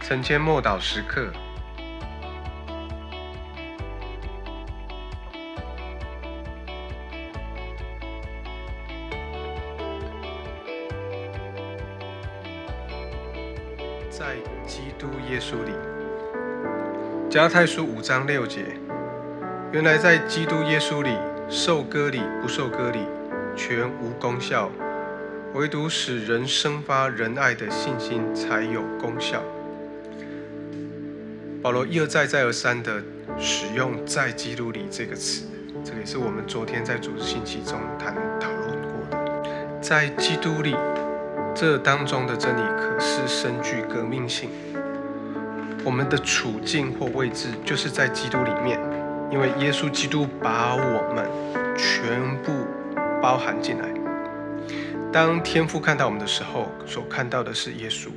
晨间默祷时刻。在基督耶稣里，加太书五章六节，原来在基督耶稣里，受割礼不受割礼，全无功效，唯独使人生发仁爱的信心才有功效。保罗一而再、再而三的使用“在基督里”这个词，这个也是我们昨天在主日信息中谈讨论过的。在基督里，这当中的真理可是深具革命性。我们的处境或位置就是在基督里面，因为耶稣基督把我们全部包含进来。当天父看到我们的时候，所看到的是耶稣。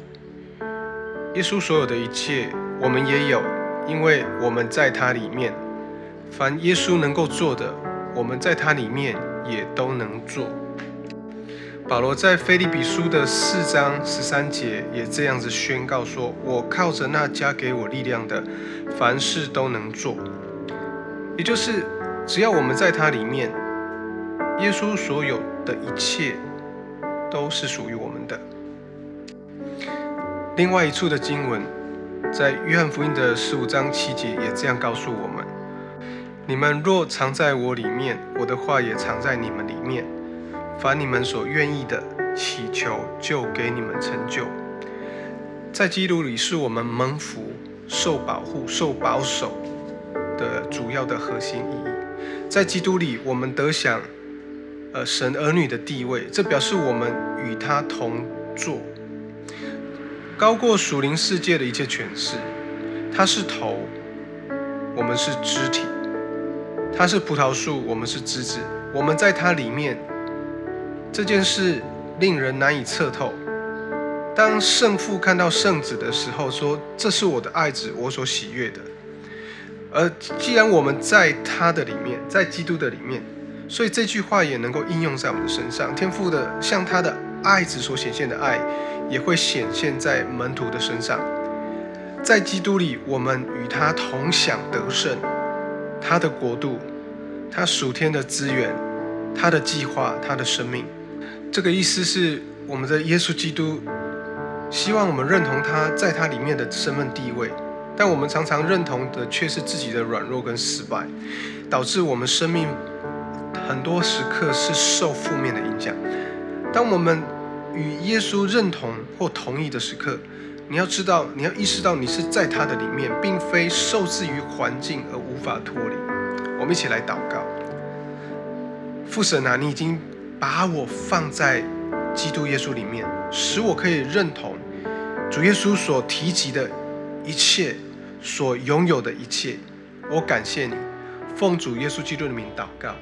耶稣所有的一切，我们也有，因为我们在他里面。凡耶稣能够做的，我们在他里面也都能做。保罗在腓利比书的四章十三节也这样子宣告说：“我靠着那加给我力量的，凡事都能做。”也就是，只要我们在他里面，耶稣所有的一切都是属于我们的。另外一处的经文，在约翰福音的十五章七节也这样告诉我们：“你们若藏在我里面，我的话也藏在你们里面。”凡你们所愿意的祈求，就给你们成就。在基督里，是我们蒙福、受保护、受保守的主要的核心意义。在基督里，我们得享呃神儿女的地位，这表示我们与他同坐，高过属灵世界的一切权势。他是头，我们是肢体；他是葡萄树，我们是枝子。我们在他里面。这件事令人难以测透。当圣父看到圣子的时候，说：“这是我的爱子，我所喜悦的。”而既然我们在他的里面，在基督的里面，所以这句话也能够应用在我们的身上。天父的像他的爱子所显现的爱，也会显现在门徒的身上。在基督里，我们与他同享得胜，他的国度，他属天的资源，他的计划，他的生命。这个意思是，我们的耶稣基督希望我们认同他在他里面的身份地位，但我们常常认同的却是自己的软弱跟失败，导致我们生命很多时刻是受负面的影响。当我们与耶稣认同或同意的时刻，你要知道，你要意识到你是在他的里面，并非受制于环境而无法脱离。我们一起来祷告，父神啊，你已经。把我放在基督耶稣里面，使我可以认同主耶稣所提及的一切，所拥有的一切。我感谢你，奉主耶稣基督的名祷告。